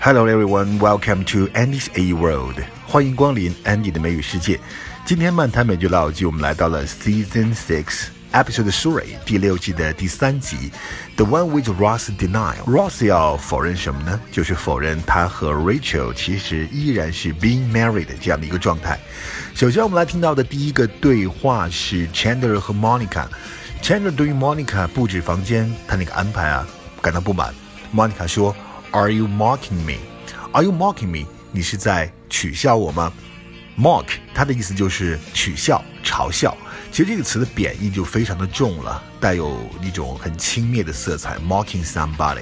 Hello everyone, welcome to Andy's A World. 欢迎光临 Andy 的美语世界。今天漫谈美剧老剧，我们来到了 Season Six Episode Three 第六季的第三集，The One with Ross Denial。Ross 要否认什么呢？就是否认他和 Rachel 其实依然是 being married 这样的一个状态。首先，我们来听到的第一个对话是 Chandler 和 Monica。Chandler 对于 Monica 布置房间他那个安排啊感到不满。Monica 说。Are you mocking me? Are you mocking me? 你是在取笑我吗？Mock 它的意思就是取笑、嘲笑。其实这个词的贬义就非常的重了，带有一种很轻蔑的色彩。Mocking somebody。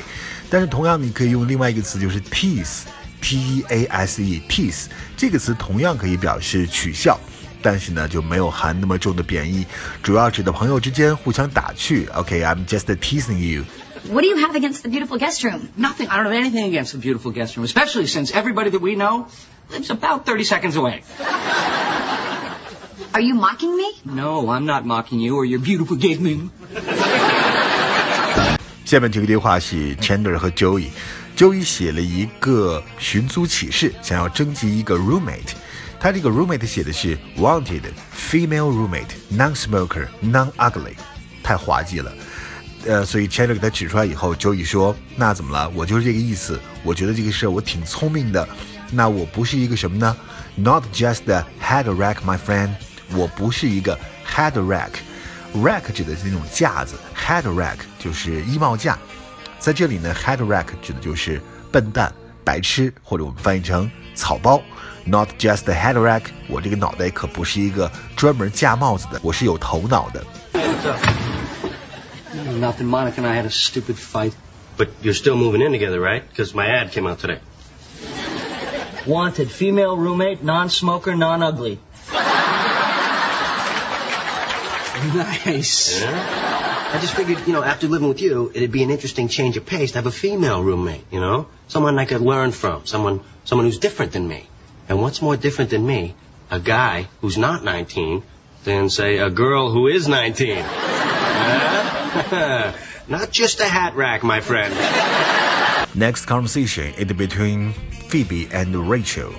但是同样你可以用另外一个词，就是 tease，T E A S E，tease 这个词同样可以表示取笑，但是呢就没有含那么重的贬义，主要指的朋友之间互相打趣。OK，I'm just teasing you。What do you have against the beautiful guest room? Nothing. I don't have anything against the beautiful guest room, especially since everybody that we know lives about 30 seconds away. Are you mocking me? No, I'm not mocking you or your beautiful guest room. 下面这个对话是 Chandler 和 Joey。Joey 写了一个寻租启事，想要征集一个 roommate。他这个 roommate 写的是 wanted female roommate, non-smoker, non-ugly，太滑稽了。 呃，所以 Chandler 给他指出来以后，Joey 说：“那怎么了？我就是这个意思。我觉得这个事我挺聪明的。那我不是一个什么呢？Not just a head rack, my friend。我不是一个 head rack。Rack 指的是那种架子，head rack 就是衣帽架。在这里呢，head rack 指的就是笨蛋、白痴，或者我们翻译成草包。Not just a head rack。我这个脑袋可不是一个专门架帽子的，我是有头脑的。” Nothing. Monica and I had a stupid fight. But you're still moving in together, right? Because my ad came out today. Wanted female roommate, non-smoker, non-ugly. nice. Yeah? I just figured, you know, after living with you, it'd be an interesting change of pace to have a female roommate, you know? Someone I could learn from, someone someone who's different than me. And what's more different than me? A guy who's not 19 than, say, a girl who is 19. Not just a hat rack, my friend. Next conversation is between Phoebe and Rachel.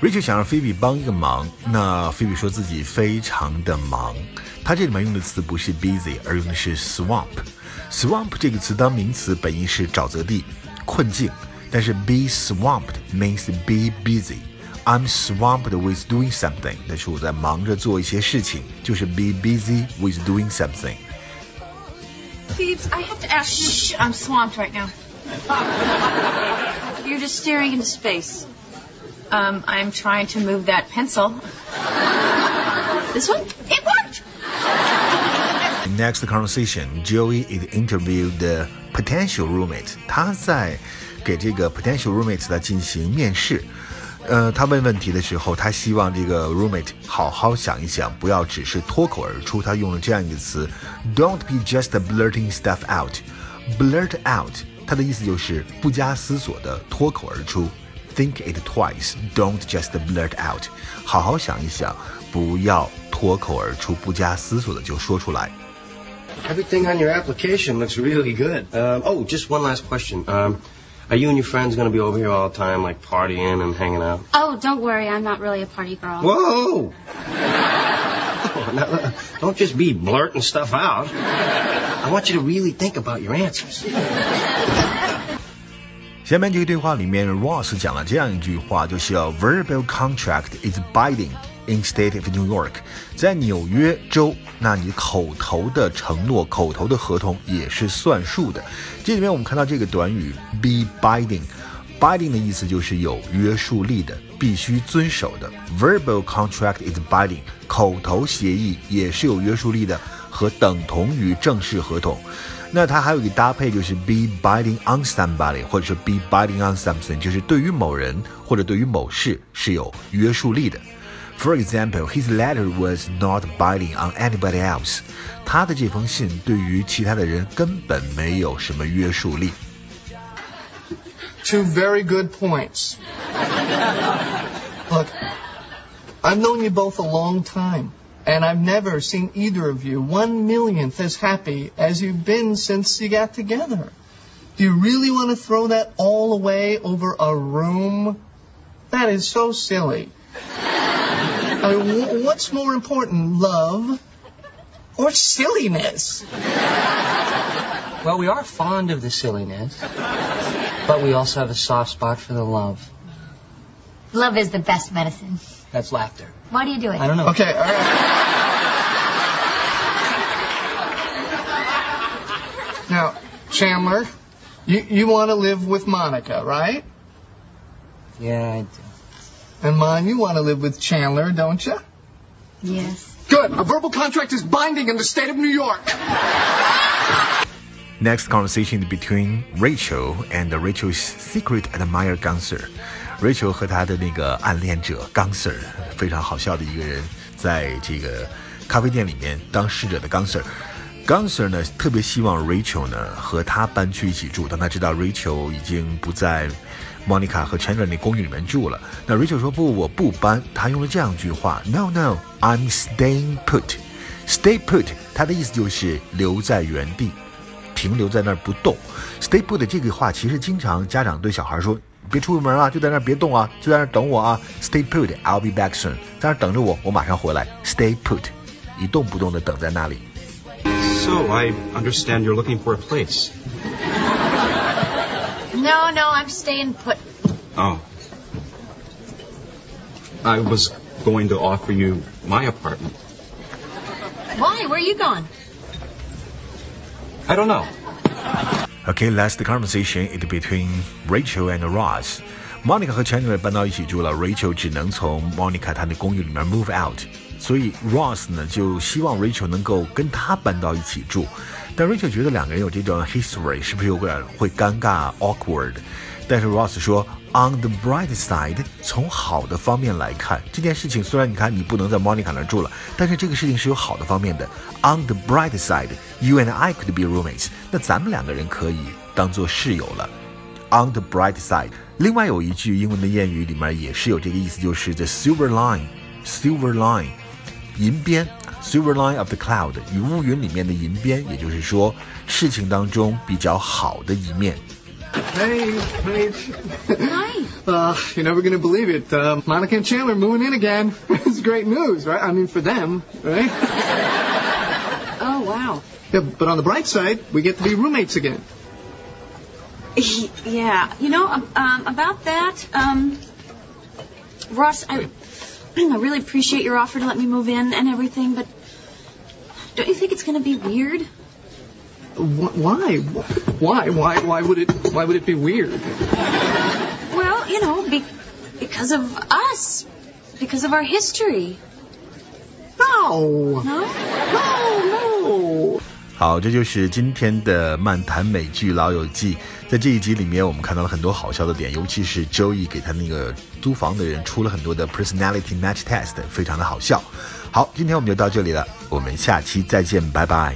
Rachel 想让 Phoebe 帮一个忙，那 Phoebe 说自己非常的忙。她这里面用的词不是 busy，而用的是 swamp。swamp 这个词当名词本意是沼泽地、困境，但是 be swamped means be busy。I'm swamped with doing something，但是我在忙着做一些事情，就是 be busy with doing something。 Phoebes, I have to ask you. Shh, I'm swamped right now. You're just staring into space. Um, I'm trying to move that pencil. This one? It worked! Next conversation, Joey is interviewed the potential roommate. 他在给这个 potential roommate 来进行面试。 呃，他问问题的时候，他希望这个 roommate 好好想一想，不要只是脱口而出。他用了这样一个词，Don't be just blurting stuff out。Blurt out，它的意思就是不加思索的脱口而出。Think it twice. Don't just blurt out。好好想一想，不要脱口而出，不加思索的就说出来。Everything on your application looks really good. Um, oh, just one last question. Um, are you and your friends going to be over here all the time, like partying and hanging out? Oh, don't worry. I'm not really a party girl. Whoa! now, don't just be blurting stuff out. I want you to really think about your answers. 下面这个对话里面，Ross 讲了这样一句话，就是 "A verbal contract is binding In state of New York"，在纽约州，那你口头的承诺、口头的合同也是算数的。这里面我们看到这个短语 "be binding"，binding 的意思就是有约束力的、必须遵守的。Verbal contract is binding，口头协议也是有约束力的，和等同于正式合同。那它还有一个搭配，就是 be binding on somebody，或者是 be binding on something，就是对于某人或者对于某事是有约束力的。For example, his letter was not binding on anybody else。他的这封信对于其他的人根本没有什么约束力。Two very good points. Look, I've known you both a long time. And I've never seen either of you one millionth as happy as you've been since you got together. Do you really want to throw that all away over a room? That is so silly. I mean, what's more important, love or silliness? Well, we are fond of the silliness, but we also have a soft spot for the love. Love is the best medicine. That's laughter. Why do you do it? I don't know. Okay, all right. Now, Chandler, you, you want to live with Monica, right? Yeah, I do. And Mon, you want to live with Chandler, don't you? Yes. Good. A verbal contract is binding in the state of New York. Next conversation between Rachel and Rachel's secret admirer Gunser。Rachel 和她的那个暗恋者 Gunser，非常好笑的一个人，在这个咖啡店里面当侍者的 Gunser。Gunser 呢特别希望 Rachel 呢和他搬去一起住，当他知道 Rachel 已经不在 Monica 和 Chandler 那公寓里面住了，那 Rachel 说不，我不搬。他用了这样一句话：No, no, I'm staying put. Stay put，它的意思就是留在原地，停留在那儿不动。Stay put 这个话其实经常家长对小孩说：别出门啊，就在那儿别动啊，就在那儿等我啊。Stay put, I'll be back soon，在那儿等着我，我马上回来。Stay put，一动不动的等在那里。So, I understand you're looking for a place. No, no, I'm staying put. Oh. I was going to offer you my apartment. Why? Where are you going? I don't know. Okay, that's the conversation it between Rachel and Ross. Monica 和 Chandler 搬到一起住了，Rachel 只能从 Monica 她的公寓里面 move out， 所以 Ross 呢就希望 Rachel 能够跟他搬到一起住，但 Rachel 觉得两个人有这段 history 是不是有点会尴尬 awkward？但是 Ross 说，on the bright side，从好的方面来看，这件事情虽然你看你不能在 Monica 那住了，但是这个事情是有好的方面的。On the bright side，you and I could be roommates，那咱们两个人可以当做室友了。On the bright side，另外有一句英文的谚语里面也是有这个意思，就是 the silver line，silver line，银边，silver line of the cloud，与乌云里面的银边，也就是说事情当中比较好的一面。 Hey, hey. Hi. Uh, you're never gonna believe it. Uh, Monica and Chandler moving in again. it's great news, right? I mean, for them, right? Oh, wow. Yeah, but on the bright side, we get to be roommates again. Yeah, you know, um, um, about that, um, Ross, I, I really appreciate your offer to let me move in and everything, but don't you think it's going to be weird? Why? Why? Why? Why would it? Why would it be weird? Well, you know, be, because of us, because of our history. No. No? No. No. 好，这就是今天的漫谈美剧《老友记》。在这一集里面，我们看到了很多好笑的点，尤其是 Joey 给他那个租房的人出了很多的 personality match test，非常的好笑。好，今天我们就到这里了，我们下期再见，拜拜。